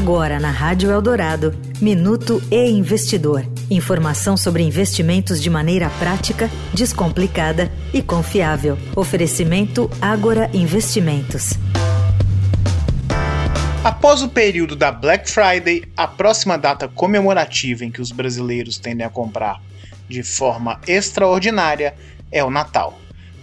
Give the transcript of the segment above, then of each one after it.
Agora na Rádio Eldorado, Minuto e Investidor. Informação sobre investimentos de maneira prática, descomplicada e confiável. Oferecimento Agora Investimentos. Após o período da Black Friday, a próxima data comemorativa em que os brasileiros tendem a comprar de forma extraordinária é o Natal.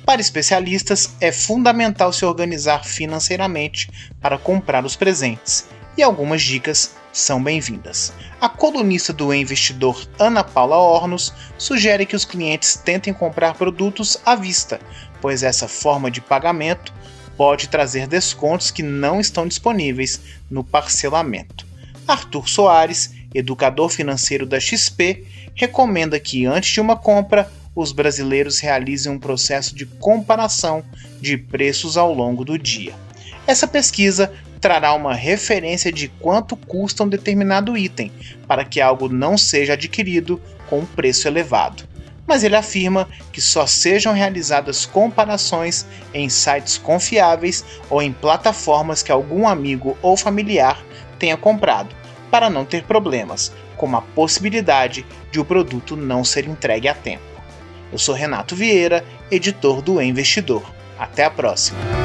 Para especialistas, é fundamental se organizar financeiramente para comprar os presentes e algumas dicas são bem-vindas. A colunista do investidor Ana Paula Ornos sugere que os clientes tentem comprar produtos à vista, pois essa forma de pagamento pode trazer descontos que não estão disponíveis no parcelamento. Arthur Soares, educador financeiro da XP, recomenda que antes de uma compra, os brasileiros realizem um processo de comparação de preços ao longo do dia. Essa pesquisa trará uma referência de quanto custa um determinado item, para que algo não seja adquirido com um preço elevado. Mas ele afirma que só sejam realizadas comparações em sites confiáveis ou em plataformas que algum amigo ou familiar tenha comprado, para não ter problemas, como a possibilidade de o produto não ser entregue a tempo. Eu sou Renato Vieira, editor do Investidor. Até a próxima!